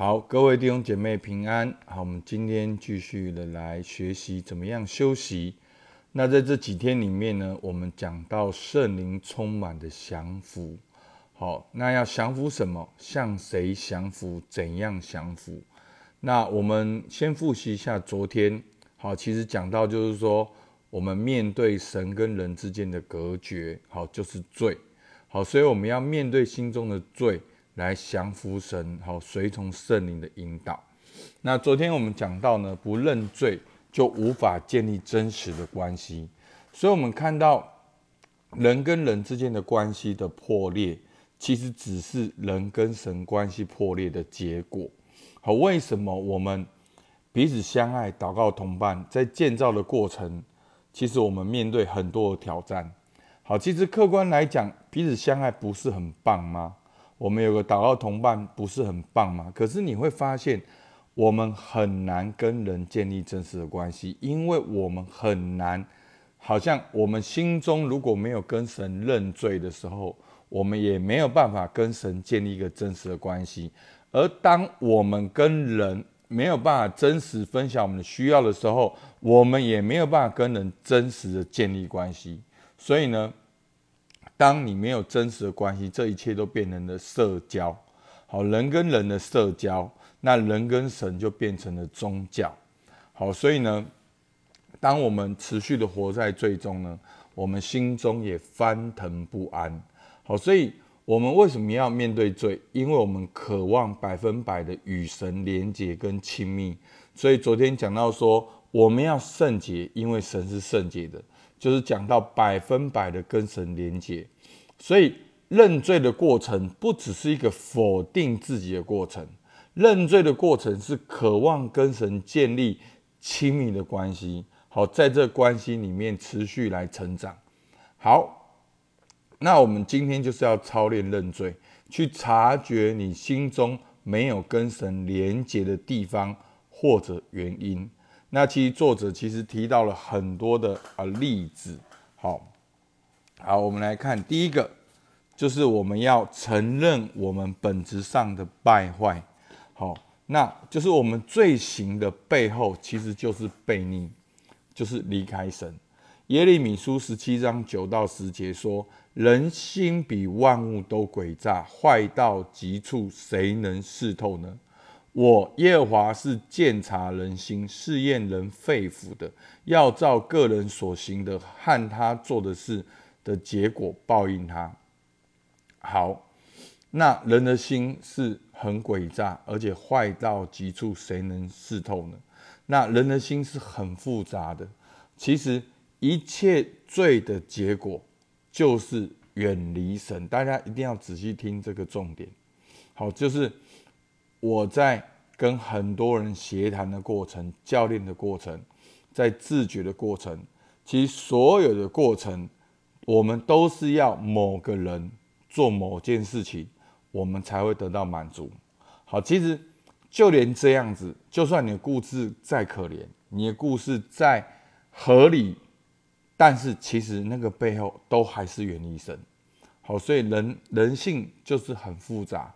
好，各位弟兄姐妹平安。好，我们今天继续的来学习怎么样休息。那在这几天里面呢，我们讲到圣灵充满的降服。好，那要降服什么？向谁降服？怎样降服？那我们先复习一下昨天。好，其实讲到就是说，我们面对神跟人之间的隔绝，好，就是罪。好，所以我们要面对心中的罪。来降服神，好随从圣灵的引导。那昨天我们讲到呢，不认罪就无法建立真实的关系。所以，我们看到人跟人之间的关系的破裂，其实只是人跟神关系破裂的结果。好，为什么我们彼此相爱、祷告同伴，在建造的过程，其实我们面对很多的挑战。好，其实客观来讲，彼此相爱不是很棒吗？我们有个祷告同伴，不是很棒吗？可是你会发现，我们很难跟人建立真实的关系，因为我们很难，好像我们心中如果没有跟神认罪的时候，我们也没有办法跟神建立一个真实的关系。而当我们跟人没有办法真实分享我们的需要的时候，我们也没有办法跟人真实的建立关系。所以呢？当你没有真实的关系，这一切都变成了社交。好，人跟人的社交，那人跟神就变成了宗教。好，所以呢，当我们持续的活在最终呢，我们心中也翻腾不安。好，所以我们为什么要面对罪？因为我们渴望百分百的与神连结跟亲密。所以昨天讲到说，我们要圣洁，因为神是圣洁的。就是讲到百分百的跟神连接，所以认罪的过程不只是一个否定自己的过程，认罪的过程是渴望跟神建立亲密的关系，好在这关系里面持续来成长。好，那我们今天就是要操练认罪，去察觉你心中没有跟神连接的地方或者原因。那其实作者其实提到了很多的啊例子，好，好，我们来看第一个，就是我们要承认我们本质上的败坏，好，那就是我们罪行的背后其实就是悖逆，就是离开神。耶利米书十七章九到十节说：人心比万物都诡诈，坏到极处，谁能视透呢？我耶和华是鉴察人心、试验人肺腑的，要照个人所行的和他做的事的结果报应他。好，那人的心是很诡诈，而且坏到极处，谁能试透呢？那人的心是很复杂的。其实一切罪的结果就是远离神。大家一定要仔细听这个重点。好，就是。我在跟很多人协谈的过程、教练的过程，在自觉的过程，其实所有的过程，我们都是要某个人做某件事情，我们才会得到满足。好，其实就连这样子，就算你的故事再可怜，你的故事再合理，但是其实那个背后都还是远离神。好，所以人人性就是很复杂。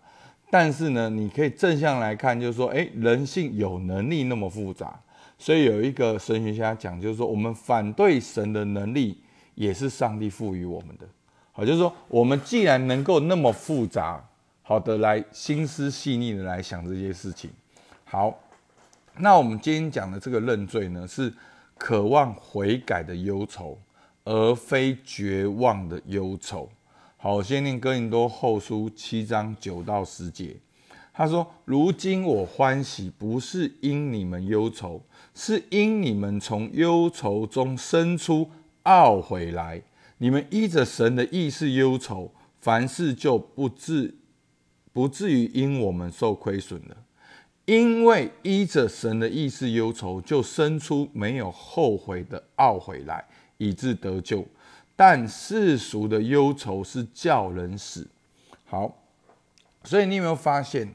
但是呢，你可以正向来看，就是说，哎，人性有能力那么复杂，所以有一个神学家讲，就是说，我们反对神的能力也是上帝赋予我们的。好，就是说，我们既然能够那么复杂，好的来心思细腻的来想这些事情。好，那我们今天讲的这个认罪呢，是渴望悔改的忧愁，而非绝望的忧愁。好，先念哥林多后书七章九到十节。他说：“如今我欢喜，不是因你们忧愁，是因你们从忧愁中生出懊悔来。你们依着神的意思忧愁，凡事就不至不至于因我们受亏损了。因为依着神的意思忧愁，就生出没有后悔的懊悔来，以致得救。”但世俗的忧愁是叫人死。好，所以你有没有发现，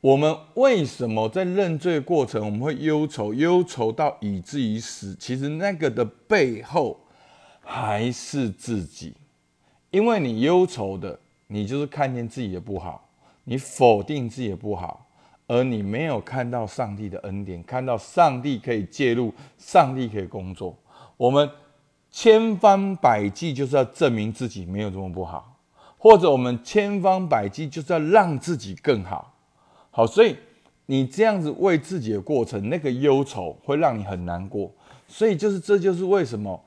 我们为什么在认罪过程我们会忧愁，忧愁到以至于死？其实那个的背后还是自己，因为你忧愁的，你就是看见自己的不好，你否定自己的不好，而你没有看到上帝的恩典，看到上帝可以介入，上帝可以工作。我们千方百计就是要证明自己没有这么不好，或者我们千方百计就是要让自己更好。好，所以你这样子为自己的过程，那个忧愁会让你很难过。所以就是这就是为什么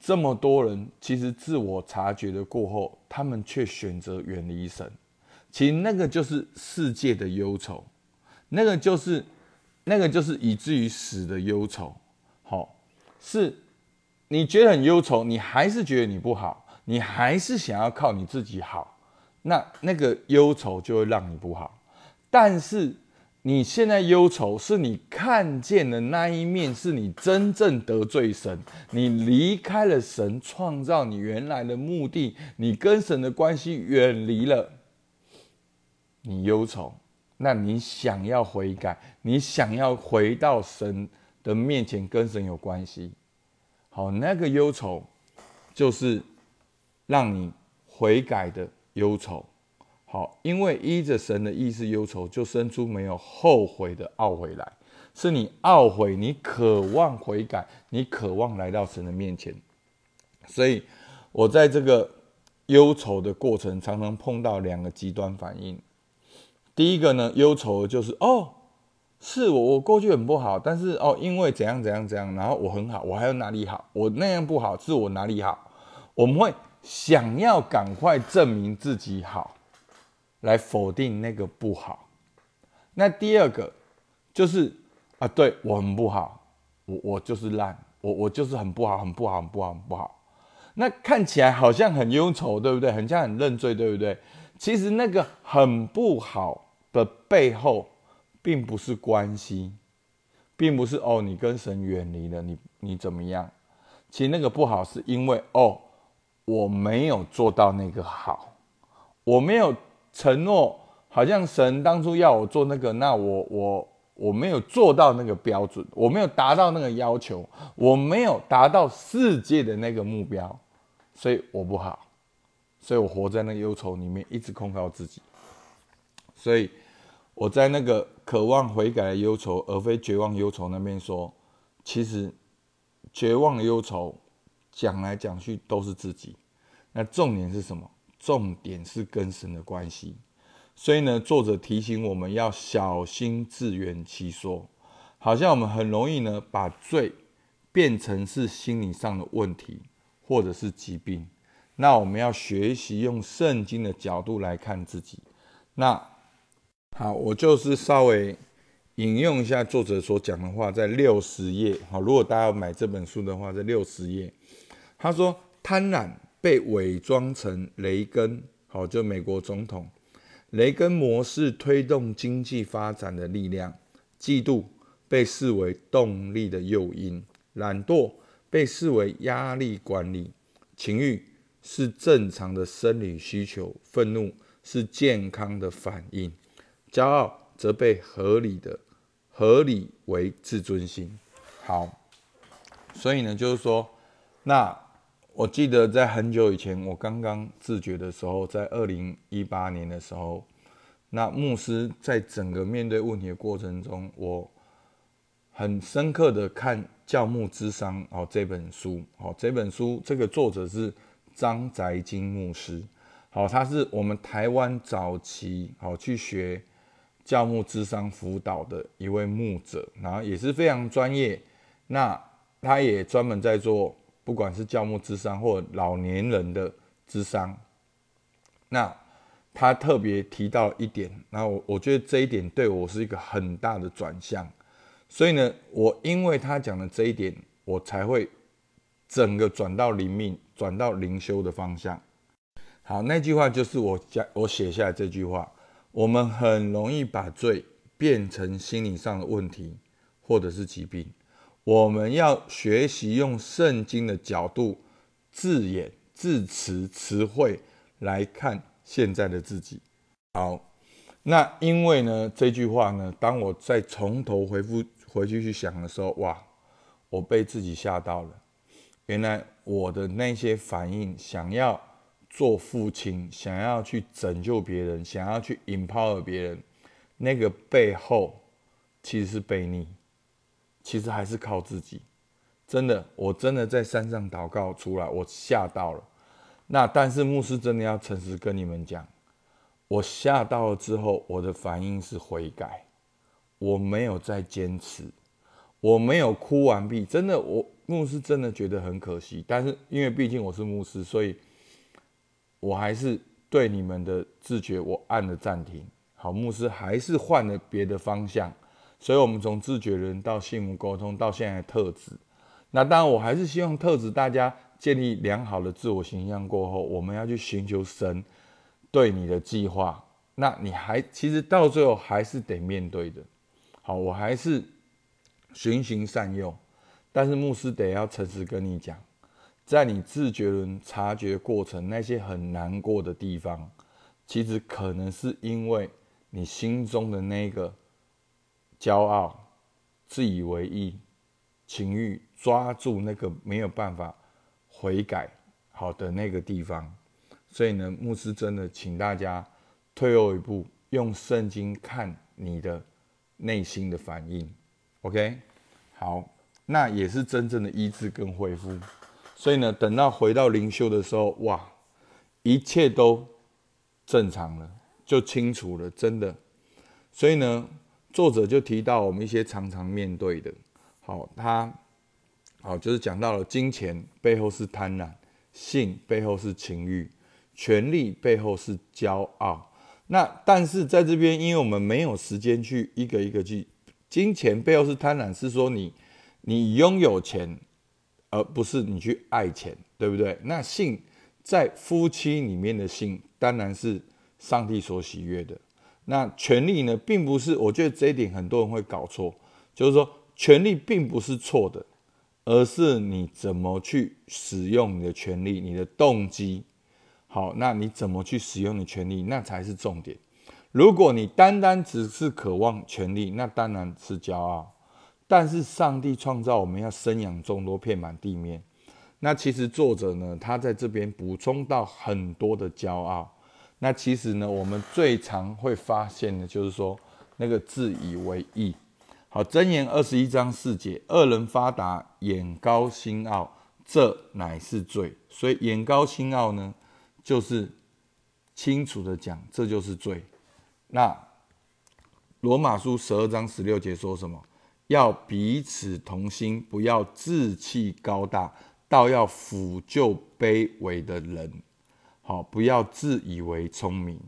这么多人其实自我察觉的过后，他们却选择远离神。其实那个就是世界的忧愁。那个就是，那个就是以至于死的忧愁，好，是你觉得很忧愁，你还是觉得你不好，你还是想要靠你自己好，那那个忧愁就会让你不好。但是你现在忧愁，是你看见的那一面，是你真正得罪神，你离开了神创造你原来的目的，你跟神的关系远离了，你忧愁。那你想要悔改，你想要回到神的面前，跟神有关系。好，那个忧愁就是让你悔改的忧愁。好，因为依着神的意思，忧愁就生出没有后悔的懊悔来，是你懊悔，你渴望悔改，你渴望来到神的面前。所以，我在这个忧愁的过程，常常碰到两个极端反应。第一个呢，忧愁就是哦，是我我过去很不好，但是哦，因为怎样怎样怎样，然后我很好，我还有哪里好？我那样不好，是我哪里好？我们会想要赶快证明自己好，来否定那个不好。那第二个就是啊，对我很不好，我我就是烂，我我就是很不好，很不好，很不好，很不好。那看起来好像很忧愁，对不对？很像很认罪，对不对？其实那个很不好。的背后，并不是关系，并不是哦，你跟神远离了，你你怎么样？其实那个不好，是因为哦，我没有做到那个好，我没有承诺，好像神当初要我做那个，那我我我没有做到那个标准，我没有达到那个要求，我没有达到世界的那个目标，所以我不好，所以我活在那忧愁里面，一直控告自己，所以。我在那个渴望悔改的忧愁，而非绝望忧愁那边说，其实绝望忧愁讲来讲去都是自己。那重点是什么？重点是跟神的关系。所以呢，作者提醒我们要小心自圆其说，好像我们很容易呢把罪变成是心理上的问题，或者是疾病。那我们要学习用圣经的角度来看自己。那。好，我就是稍微引用一下作者所讲的话，在六十页。好，如果大家要买这本书的话，在六十页，他说：贪婪被伪装成雷根，好，就美国总统雷根模式推动经济发展的力量；嫉妒被视为动力的诱因；懒惰被视为压力管理；情欲是正常的生理需求；愤怒是健康的反应。骄傲则被合理的合理为自尊心。好，所以呢，就是说，那我记得在很久以前，我刚刚自觉的时候，在二零一八年的时候，那牧师在整个面对问题的过程中，我很深刻的看《教牧之商》哦这本书。哦，这本书这个作者是张宅金牧师。好，他是我们台湾早期好去学。教牧智商辅导的一位牧者，然后也是非常专业。那他也专门在做，不管是教牧智商或老年人的智商。那他特别提到一点，然后我我觉得这一点对我是一个很大的转向。所以呢，我因为他讲的这一点，我才会整个转到灵命，转到灵修的方向。好，那句话就是我讲，我写下来这句话。我们很容易把罪变成心理上的问题，或者是疾病。我们要学习用圣经的角度、字眼、字词、词汇来看现在的自己。好，那因为呢这句话呢，当我再从头回复回去去想的时候，哇，我被自己吓到了。原来我的那些反应，想要。做父亲，想要去拯救别人，想要去 empower 别人，那个背后其实是背逆，其实还是靠自己。真的，我真的在山上祷告出来，我吓到了。那但是牧师真的要诚实跟你们讲，我吓到了之后，我的反应是悔改，我没有再坚持，我没有哭完毕。真的，我牧师真的觉得很可惜。但是因为毕竟我是牧师，所以我还是对你们的自觉，我按了暂停。好，牧师还是换了别的方向。所以，我们从自觉人到信母沟通，到现在特质。那当然，我还是希望特质大家。建立良好的自我形象过后，我们要去寻求神对你的计划。那你还其实到最后还是得面对的。好，我还是循循善诱，但是牧师得要诚实跟你讲，在你自觉轮察觉过程那些很难过的地方，其实可能是因为你心中的那个骄傲、自以为意、情欲抓住那个没有办法。悔改好的那个地方，所以呢，牧师真的请大家退后一步，用圣经看你的内心的反应。OK，好，那也是真正的医治跟恢复。所以呢，等到回到灵修的时候，哇，一切都正常了，就清楚了，真的。所以呢，作者就提到我们一些常常面对的，好，他。好，就是讲到了金钱背后是贪婪，性背后是情欲，权力背后是骄傲。那但是在这边，因为我们没有时间去一个一个去，金钱背后是贪婪，是说你你拥有钱，而不是你去爱钱，对不对？那性在夫妻里面的性，当然是上帝所喜悦的。那权力呢，并不是，我觉得这一点很多人会搞错，就是说权力并不是错的。而是你怎么去使用你的权利，你的动机好，那你怎么去使用你权利，那才是重点。如果你单单只是渴望权利，那当然是骄傲。但是上帝创造我们要生养众多，遍满地面。那其实作者呢，他在这边补充到很多的骄傲。那其实呢，我们最常会发现的，就是说那个自以为意。好，箴言二十一章四节：恶人发达，眼高心傲，这乃是罪。所以眼高心傲呢，就是清楚的讲，这就是罪。那罗马书十二章十六节说什么？要彼此同心，不要志气高大，倒要抚救卑微的人。好，不要自以为聪明。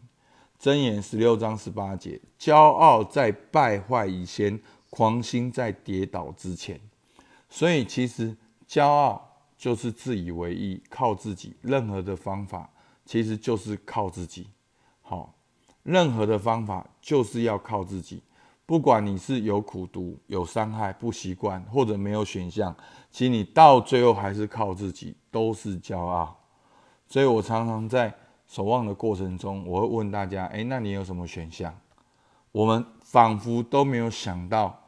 箴言十六章十八节：骄傲在败坏以先。狂心在跌倒之前，所以其实骄傲就是自以为意，靠自己。任何的方法其实就是靠自己。好，任何的方法就是要靠自己。不管你是有苦读、有伤害、不习惯，或者没有选项，其实你到最后还是靠自己，都是骄傲。所以我常常在守望的过程中，我会问大家：哎，那你有什么选项？我们仿佛都没有想到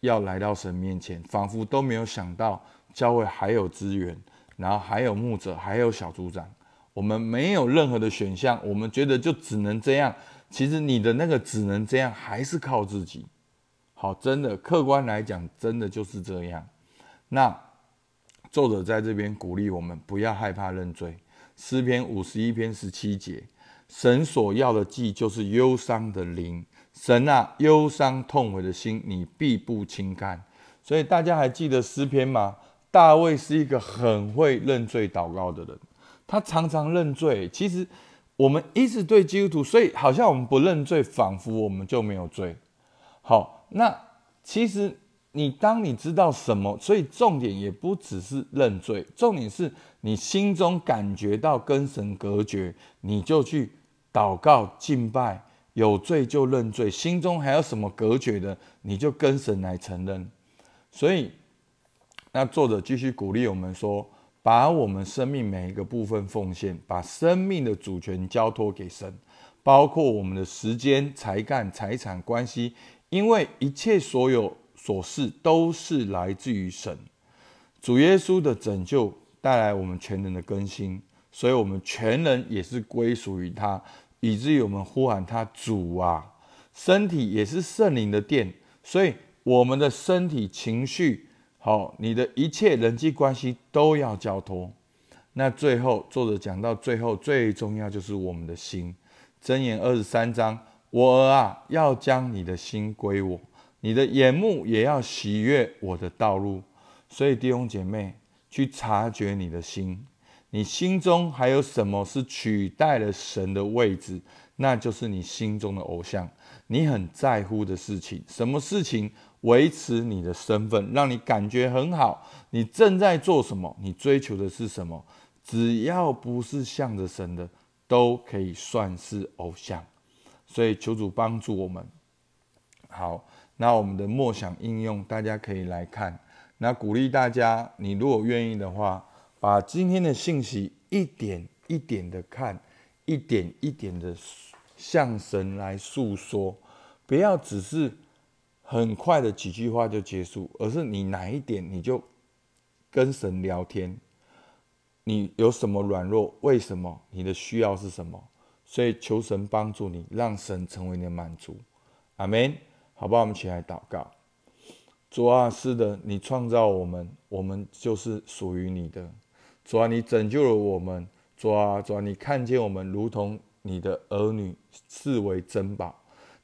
要来到神面前，仿佛都没有想到教会还有资源，然后还有牧者，还有小组长。我们没有任何的选项，我们觉得就只能这样。其实你的那个只能这样，还是靠自己。好，真的，客观来讲，真的就是这样。那作者在这边鼓励我们，不要害怕认罪。诗篇五十一篇十七节，神所要的祭就是忧伤的灵。神啊，忧伤痛悔的心，你必不轻看。所以大家还记得诗篇吗？大卫是一个很会认罪祷告的人，他常常认罪。其实我们一直对基督徒，所以好像我们不认罪，仿佛我们就没有罪。好，那其实你当你知道什么，所以重点也不只是认罪，重点是你心中感觉到跟神隔绝，你就去祷告敬拜。有罪就认罪，心中还有什么隔绝的，你就跟神来承认。所以，那作者继续鼓励我们说：，把我们生命每一个部分奉献，把生命的主权交托给神，包括我们的时间、才干、财产、关系，因为一切所有所事都是来自于神。主耶稣的拯救带来我们全人的更新，所以我们全人也是归属于他。以至于我们呼喊他主啊，身体也是圣灵的殿，所以我们的身体、情绪，好，你的一切人际关系都要交托。那最后，作者讲到最后最重要就是我们的心。箴言二十三章，我儿啊，要将你的心归我，你的眼目也要喜悦我的道路。所以弟兄姐妹，去察觉你的心，你心中还有什么是取代了神的位置？那就是你心中的偶像，你很在乎的事情，什么事情维持你的身份，让你感觉很好？你正在做什么？你追求的是什么？只要不是向着神的，都可以算是偶像。所以求主帮助我们。好，那我们的默想应用，大家可以来看。那鼓励大家，你如果愿意的话，把今天的信息一点一点的看，一点一点的。向神来诉说，不要只是很快的几句话就结束，而是你哪一点你就跟神聊天，你有什么软弱？为什么？你的需要是什么？所以求神帮助你，让神成为你的满足。阿门。好吧，我们起来祷告。主啊，是的，你创造我们，我们就是属于你的。主啊，你拯救了我们。主啊，主啊，你看见我们如同。你的儿女视为珍宝，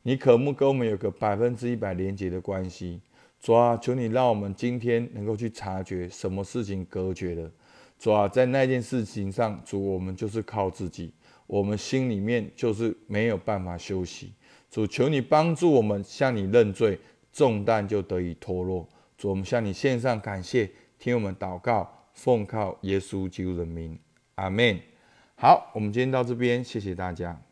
你渴慕跟我们有个百分之一百连接的关系。主啊，求你让我们今天能够去察觉什么事情隔绝了。主啊，在那件事情上，主我们就是靠自己，我们心里面就是没有办法休息。主，求你帮助我们向你认罪，重担就得以脱落。主，我们向你献上感谢，听我们祷告，奉靠耶稣基督的名，阿门。好，我们今天到这边，谢谢大家。